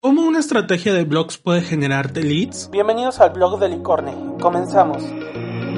¿Cómo una estrategia de blogs puede generarte leads? Bienvenidos al blog de Licorne. Comenzamos.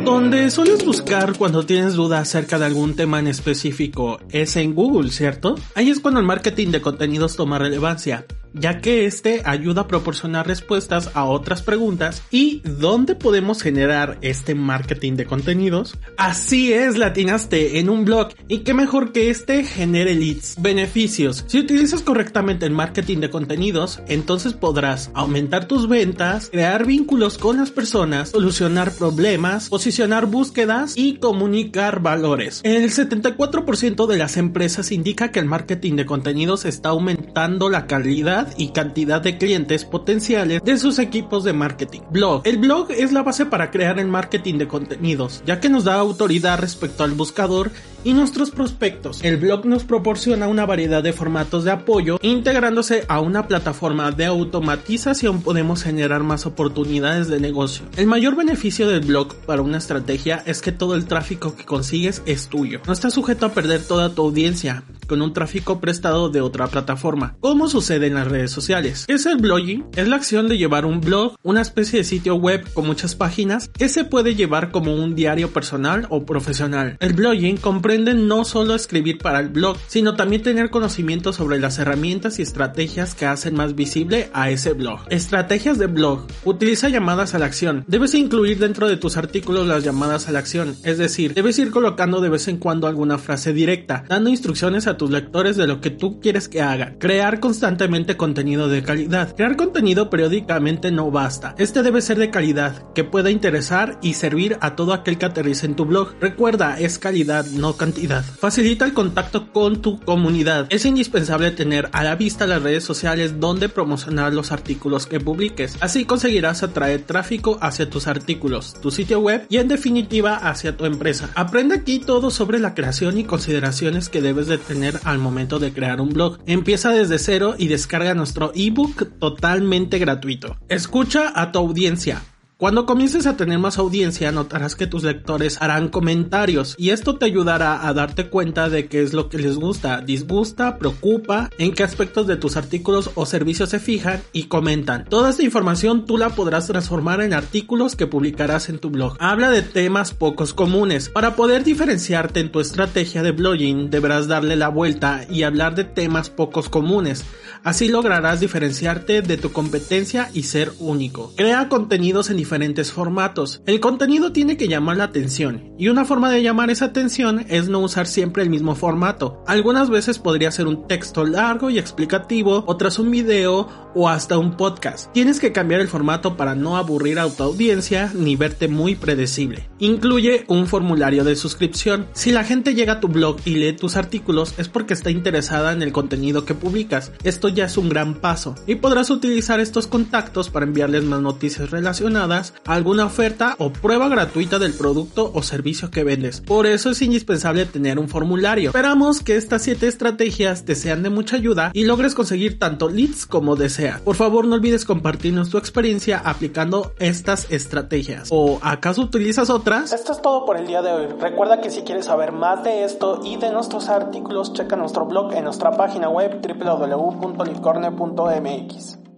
Donde sueles buscar cuando tienes duda acerca de algún tema en específico es en Google, ¿cierto? Ahí es cuando el marketing de contenidos toma relevancia ya que este ayuda a proporcionar respuestas a otras preguntas y dónde podemos generar este marketing de contenidos. Así es, latinaste en un blog y qué mejor que este genere leads, beneficios. Si utilizas correctamente el marketing de contenidos, entonces podrás aumentar tus ventas, crear vínculos con las personas, solucionar problemas, posicionar búsquedas y comunicar valores. El 74% de las empresas indica que el marketing de contenidos está aumentando la calidad y cantidad de clientes potenciales de sus equipos de marketing. Blog. El blog es la base para crear el marketing de contenidos, ya que nos da autoridad respecto al buscador y nuestros prospectos. El blog nos proporciona una variedad de formatos de apoyo. Integrándose a una plataforma de automatización podemos generar más oportunidades de negocio. El mayor beneficio del blog para una estrategia es que todo el tráfico que consigues es tuyo. No estás sujeto a perder toda tu audiencia con un tráfico prestado de otra plataforma, como sucede en las redes sociales. ¿Qué es el blogging? Es la acción de llevar un blog, una especie de sitio web con muchas páginas que se puede llevar como un diario personal o profesional. El blogging comprende no solo escribir para el blog, sino también tener conocimiento sobre las herramientas y estrategias que hacen más visible a ese blog. Estrategias de blog. Utiliza llamadas a la acción. Debes incluir dentro de tus artículos las llamadas a la acción, es decir, debes ir colocando de vez en cuando alguna frase directa, dando instrucciones a tus lectores de lo que tú quieres que hagan. Crear constantemente contenido de calidad. Crear contenido periódicamente no basta. Este debe ser de calidad, que pueda interesar y servir a todo aquel que aterrice en tu blog. Recuerda, es calidad, no cantidad. Facilita el contacto con tu comunidad. Es indispensable tener a la vista las redes sociales donde promocionar los artículos que publiques. Así conseguirás atraer tráfico hacia tus artículos, tu sitio web y en definitiva hacia tu empresa. Aprende aquí todo sobre la creación y consideraciones que debes de tener al momento de crear un blog. Empieza desde cero y descarga nuestro ebook totalmente gratuito. Escucha a tu audiencia. Cuando comiences a tener más audiencia notarás que tus lectores harán comentarios y esto te ayudará a darte cuenta de qué es lo que les gusta, disgusta, preocupa, en qué aspectos de tus artículos o servicios se fijan y comentan. Toda esta información tú la podrás transformar en artículos que publicarás en tu blog. Habla de temas pocos comunes. Para poder diferenciarte en tu estrategia de blogging deberás darle la vuelta y hablar de temas pocos comunes. Así lograrás diferenciarte de tu competencia y ser único. Crea contenidos en diferentes formatos. El contenido tiene que llamar la atención y una forma de llamar esa atención es no usar siempre el mismo formato. Algunas veces podría ser un texto largo y explicativo, otras un video o hasta un podcast. Tienes que cambiar el formato para no aburrir a tu audiencia ni verte muy predecible. Incluye un formulario de suscripción. Si la gente llega a tu blog y lee tus artículos es porque está interesada en el contenido que publicas. Esto ya es un gran paso y podrás utilizar estos contactos para enviarles más noticias relacionadas alguna oferta o prueba gratuita del producto o servicio que vendes. Por eso es indispensable tener un formulario. Esperamos que estas 7 estrategias te sean de mucha ayuda y logres conseguir tanto leads como deseas. Por favor no olvides compartirnos tu experiencia aplicando estas estrategias. ¿O acaso utilizas otras? Esto es todo por el día de hoy. Recuerda que si quieres saber más de esto y de nuestros artículos, checa nuestro blog en nuestra página web www.licorne.mx.